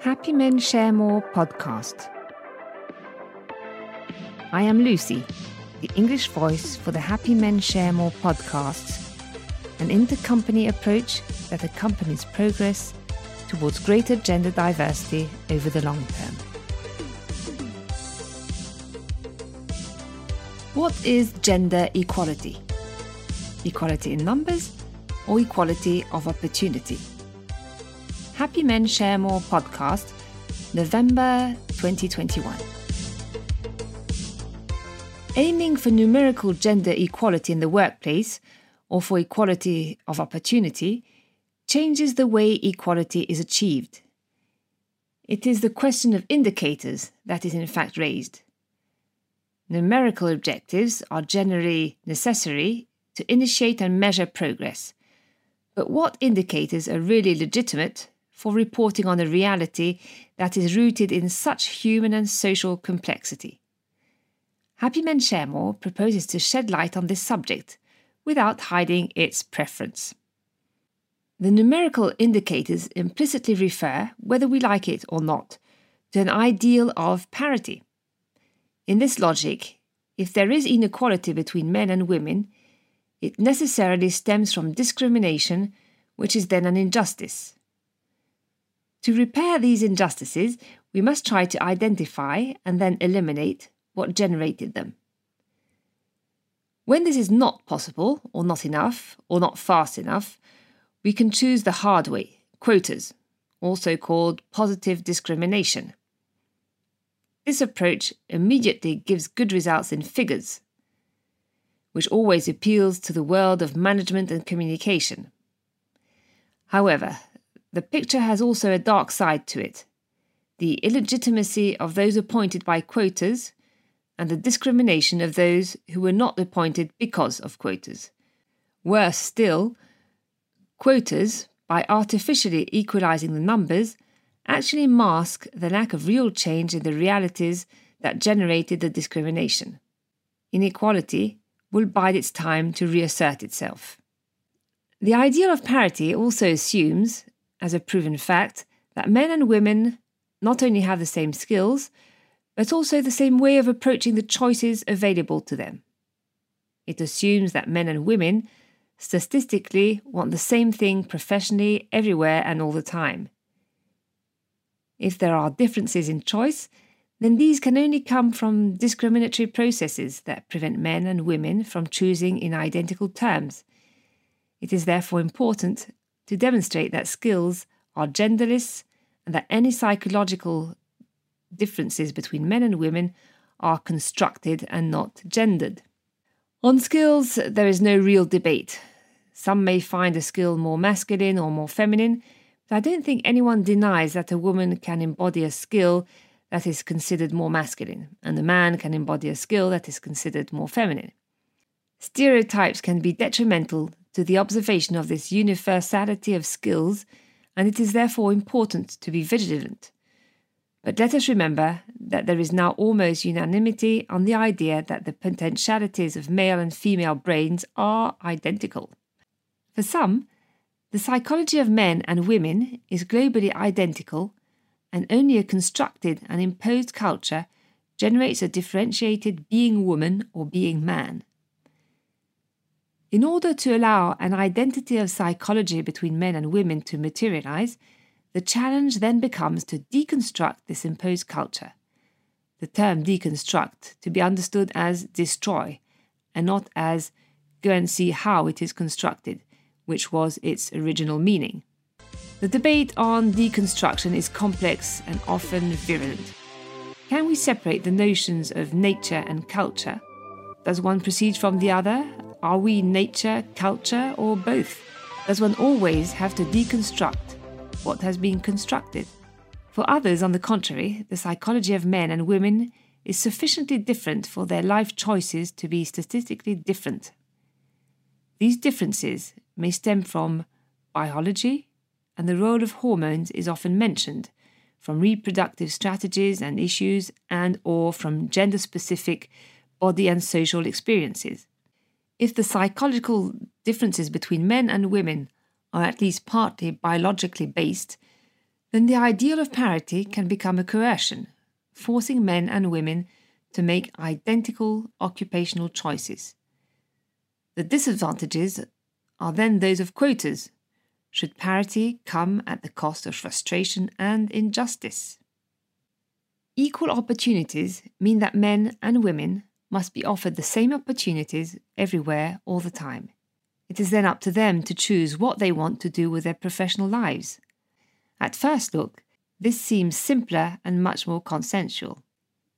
Happy Men Share More podcast. I am Lucy, the English voice for the Happy Men Share More podcast, an intercompany approach that accompanies progress towards greater gender diversity over the long term. What is gender equality? Equality in numbers or equality of opportunity? Happy Men Share More podcast, November 2021. Aiming for numerical gender equality in the workplace or for equality of opportunity changes the way equality is achieved. It is the question of indicators that is in fact raised. Numerical objectives are generally necessary to initiate and measure progress. But what indicators are really legitimate for reporting on a reality that is rooted in such human and social complexity. Happy Men Share More proposes to shed light on this subject without hiding its preference. The numerical indicators implicitly refer, whether we like it or not, to an ideal of parity. In this logic, if there is inequality between men and women, it necessarily stems from discrimination, which is then an injustice. To repair these injustices, we must try to identify and then eliminate what generated them. When this is not possible, or not enough, or not fast enough, we can choose the hard way quotas, also called positive discrimination. This approach immediately gives good results in figures, which always appeals to the world of management and communication. However, the picture has also a dark side to it the illegitimacy of those appointed by quotas and the discrimination of those who were not appointed because of quotas. Worse still, quotas, by artificially equalizing the numbers, actually mask the lack of real change in the realities that generated the discrimination. Inequality will bide its time to reassert itself. The ideal of parity also assumes, as a proven fact that men and women not only have the same skills, but also the same way of approaching the choices available to them. It assumes that men and women statistically want the same thing professionally, everywhere, and all the time. If there are differences in choice, then these can only come from discriminatory processes that prevent men and women from choosing in identical terms. It is therefore important to demonstrate that skills are genderless and that any psychological differences between men and women are constructed and not gendered. On skills, there is no real debate. Some may find a skill more masculine or more feminine, but I don't think anyone denies that a woman can embody a skill that is considered more masculine, and a man can embody a skill that is considered more feminine. Stereotypes can be detrimental to the observation of this universality of skills, and it is therefore important to be vigilant. But let us remember that there is now almost unanimity on the idea that the potentialities of male and female brains are identical. For some, the psychology of men and women is globally identical, and only a constructed and imposed culture generates a differentiated being woman or being man. In order to allow an identity of psychology between men and women to materialize, the challenge then becomes to deconstruct this imposed culture. The term deconstruct to be understood as destroy and not as go and see how it is constructed, which was its original meaning. The debate on deconstruction is complex and often virulent. Can we separate the notions of nature and culture? Does one proceed from the other are we nature, culture, or both? Does one always have to deconstruct what has been constructed? For others, on the contrary, the psychology of men and women is sufficiently different for their life choices to be statistically different. These differences may stem from biology, and the role of hormones is often mentioned, from reproductive strategies and issues and or from gender-specific body and social experiences if the psychological differences between men and women are at least partly biologically based, then the ideal of parity can become a coercion, forcing men and women to make identical occupational choices. The disadvantages are then those of quotas, should parity come at the cost of frustration and injustice. Equal opportunities mean that men and women must be offered the same opportunities everywhere all the time. It is then up to them to choose what they want to do with their professional lives. At first look, this seems simpler and much more consensual.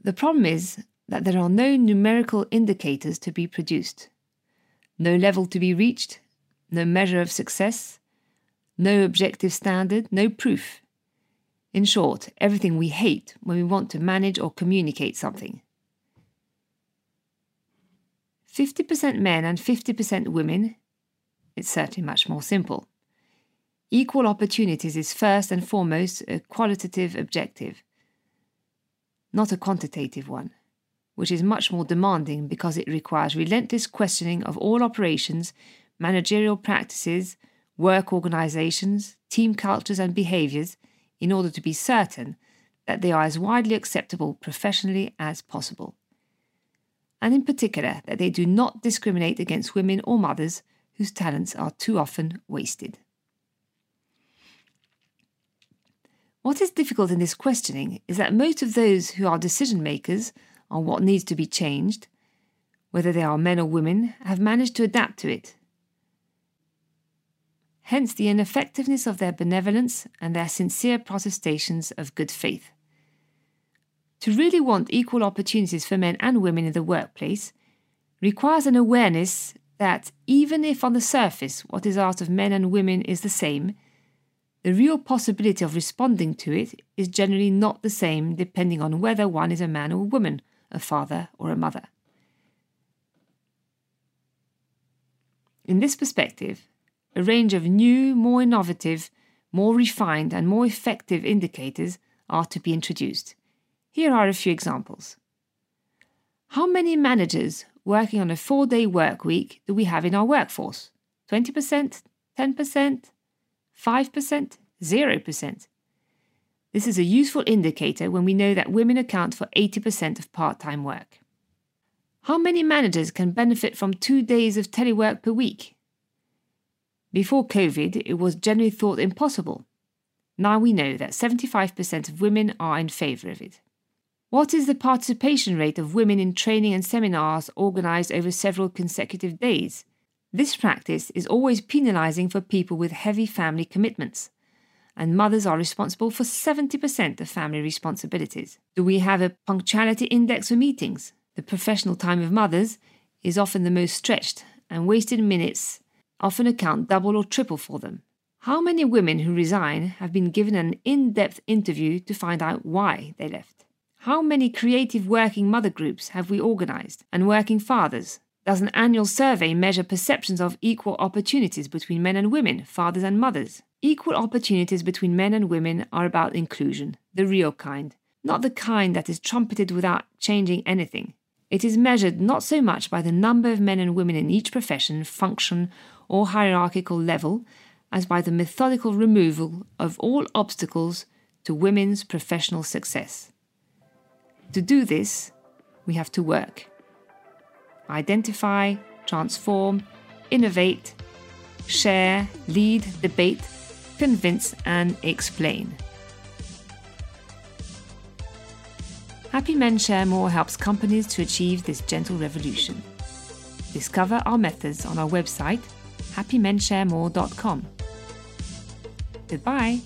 The problem is that there are no numerical indicators to be produced, no level to be reached, no measure of success, no objective standard, no proof. In short, everything we hate when we want to manage or communicate something. 50% men and 50% women, it's certainly much more simple. Equal opportunities is first and foremost a qualitative objective, not a quantitative one, which is much more demanding because it requires relentless questioning of all operations, managerial practices, work organizations, team cultures, and behaviors in order to be certain that they are as widely acceptable professionally as possible. And in particular, that they do not discriminate against women or mothers whose talents are too often wasted. What is difficult in this questioning is that most of those who are decision makers on what needs to be changed, whether they are men or women, have managed to adapt to it. Hence the ineffectiveness of their benevolence and their sincere protestations of good faith. To really want equal opportunities for men and women in the workplace requires an awareness that even if on the surface what is asked of men and women is the same, the real possibility of responding to it is generally not the same depending on whether one is a man or a woman, a father or a mother. In this perspective, a range of new, more innovative, more refined, and more effective indicators are to be introduced. Here are a few examples. How many managers working on a four day work week do we have in our workforce? 20%? 10%? 5%, 0%. This is a useful indicator when we know that women account for 80% of part time work. How many managers can benefit from two days of telework per week? Before COVID, it was generally thought impossible. Now we know that 75% of women are in favour of it. What is the participation rate of women in training and seminars organised over several consecutive days? This practice is always penalising for people with heavy family commitments, and mothers are responsible for 70% of family responsibilities. Do we have a punctuality index for meetings? The professional time of mothers is often the most stretched, and wasted minutes often account double or triple for them. How many women who resign have been given an in depth interview to find out why they left? How many creative working mother groups have we organised and working fathers does an annual survey measure perceptions of equal opportunities between men and women, fathers and mothers? Equal opportunities between men and women are about inclusion, the real kind, not the kind that is trumpeted without changing anything. It is measured not so much by the number of men and women in each profession, function, or hierarchical level as by the methodical removal of all obstacles to women's professional success. To do this, we have to work identify, transform, innovate, share, lead, debate, convince, and explain. Happy Men Share More helps companies to achieve this gentle revolution. Discover our methods on our website, happymensharemore.com. Goodbye.